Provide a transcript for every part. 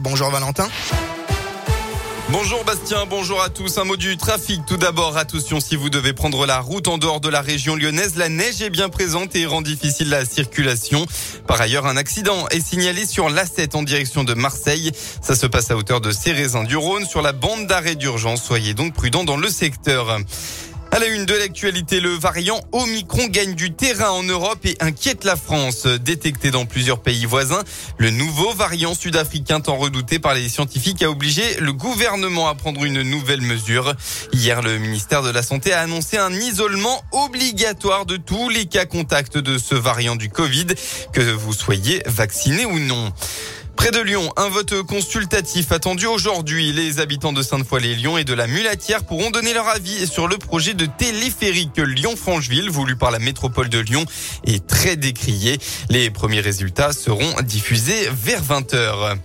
Bonjour Valentin. Bonjour Bastien, bonjour à tous. Un mot du trafic. Tout d'abord, attention si vous devez prendre la route en dehors de la région lyonnaise. La neige est bien présente et rend difficile la circulation. Par ailleurs, un accident est signalé sur l'A7 en direction de Marseille. Ça se passe à hauteur de Cérézin du Rhône sur la bande d'arrêt d'urgence. Soyez donc prudents dans le secteur. À la une de l'actualité, le variant Omicron gagne du terrain en Europe et inquiète la France. Détecté dans plusieurs pays voisins, le nouveau variant sud-africain tant redouté par les scientifiques a obligé le gouvernement à prendre une nouvelle mesure. Hier, le ministère de la Santé a annoncé un isolement obligatoire de tous les cas contacts de ce variant du Covid, que vous soyez vacciné ou non. Près de Lyon, un vote consultatif attendu aujourd'hui. Les habitants de Sainte-Foy-les-Lyon et de la Mulatière pourront donner leur avis sur le projet de téléphérique Lyon-Francheville voulu par la métropole de Lyon et très décrié. Les premiers résultats seront diffusés vers 20h.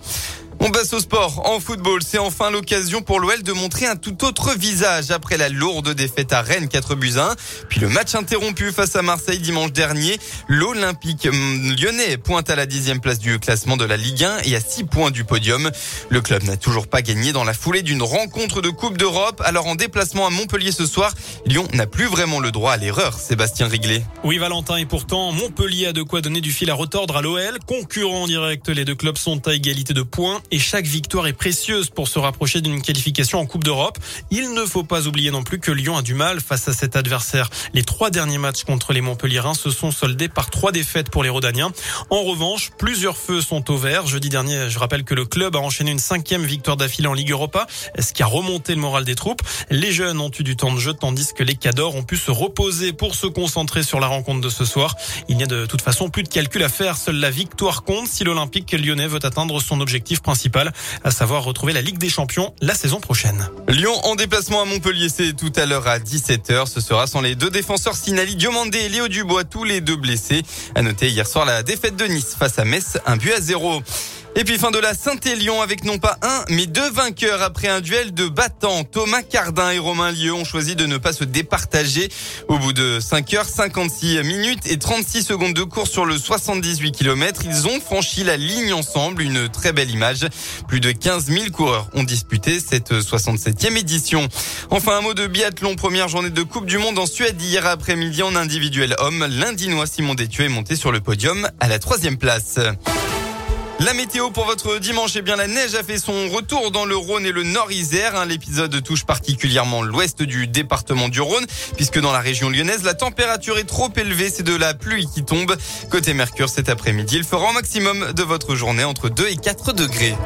On passe au sport. En football, c'est enfin l'occasion pour l'OL de montrer un tout autre visage après la lourde défaite à Rennes 4 buts 1. Puis le match interrompu face à Marseille dimanche dernier. L'Olympique hum, lyonnais pointe à la dixième place du classement de la Ligue 1 et à 6 points du podium. Le club n'a toujours pas gagné dans la foulée d'une rencontre de Coupe d'Europe. Alors en déplacement à Montpellier ce soir, Lyon n'a plus vraiment le droit à l'erreur. Sébastien Riglet. Oui Valentin et pourtant Montpellier a de quoi donner du fil à retordre à l'OL. Concurrents direct, les deux clubs sont à égalité de points et chaque victoire est précieuse pour se rapprocher d'une qualification en Coupe d'Europe. Il ne faut pas oublier non plus que Lyon a du mal face à cet adversaire. Les trois derniers matchs contre les Montpellierins se sont soldés par trois défaites pour les Rodaniens. En revanche, plusieurs feux sont au vert. Jeudi dernier, je rappelle que le club a enchaîné une cinquième victoire d'affilée en Ligue Europa, ce qui a remonté le moral des troupes. Les jeunes ont eu du temps de jeu, tandis que les cadors ont pu se reposer pour se concentrer sur la rencontre de ce soir. Il n'y a de toute façon plus de calcul à faire. Seule la victoire compte si l'Olympique lyonnais veut atteindre son objectif principal à savoir retrouver la Ligue des Champions la saison prochaine. Lyon en déplacement à Montpellier, c'est tout à l'heure à 17h. Ce sera sans les deux défenseurs Sinali Diomandé et Léo Dubois, tous les deux blessés. À noter hier soir la défaite de Nice face à Metz, un but à zéro. Et puis fin de la Saint-Élion avec non pas un, mais deux vainqueurs après un duel de battants. Thomas Cardin et Romain Lieu ont choisi de ne pas se départager. Au bout de 5 heures 56 minutes et 36 secondes de course sur le 78 km, ils ont franchi la ligne ensemble. Une très belle image. Plus de 15 000 coureurs ont disputé cette 67e édition. Enfin, un mot de biathlon. Première journée de Coupe du Monde en Suède hier après-midi en individuel homme. L'Indinois Simon Détieux est monté sur le podium à la troisième place. La météo pour votre dimanche, eh bien la neige a fait son retour dans le Rhône et le Nord-Isère. Hein. L'épisode touche particulièrement l'ouest du département du Rhône, puisque dans la région lyonnaise, la température est trop élevée. C'est de la pluie qui tombe. Côté Mercure, cet après-midi, il fera au maximum de votre journée entre 2 et 4 degrés.